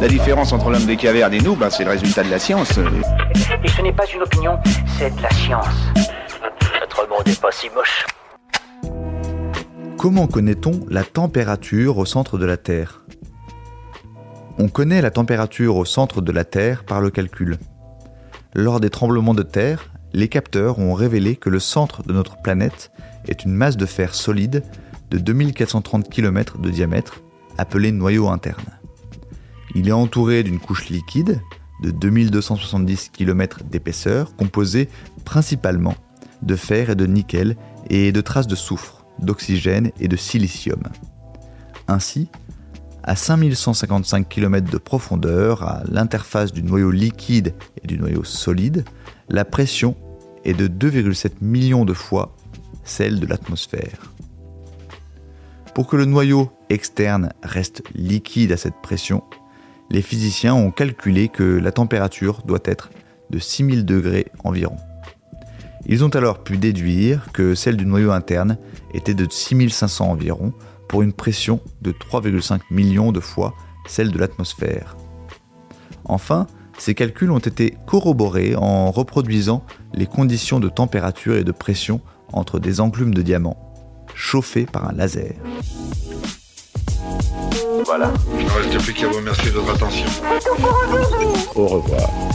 La différence entre l'homme des cavernes et nous, ben, c'est le résultat de la science. Et ce n'est pas une opinion, c'est de la science. Notre monde n'est pas si moche. Comment connaît-on la température au centre de la Terre? On connaît la température au centre de la Terre par le calcul. Lors des tremblements de terre, les capteurs ont révélé que le centre de notre planète est une masse de fer solide de 2430 km de diamètre, appelée noyau interne. Il est entouré d'une couche liquide de 2270 km d'épaisseur, composée principalement de fer et de nickel et de traces de soufre d'oxygène et de silicium. Ainsi, à 5155 km de profondeur, à l'interface du noyau liquide et du noyau solide, la pression est de 2,7 millions de fois celle de l'atmosphère. Pour que le noyau externe reste liquide à cette pression, les physiciens ont calculé que la température doit être de 6000 degrés environ. Ils ont alors pu déduire que celle du noyau interne était de 6500 environ pour une pression de 3,5 millions de fois celle de l'atmosphère. Enfin, ces calculs ont été corroborés en reproduisant les conditions de température et de pression entre des enclumes de diamants chauffés par un laser. Voilà. Il ne reste plus qu'à vous remercier de votre attention. Au revoir.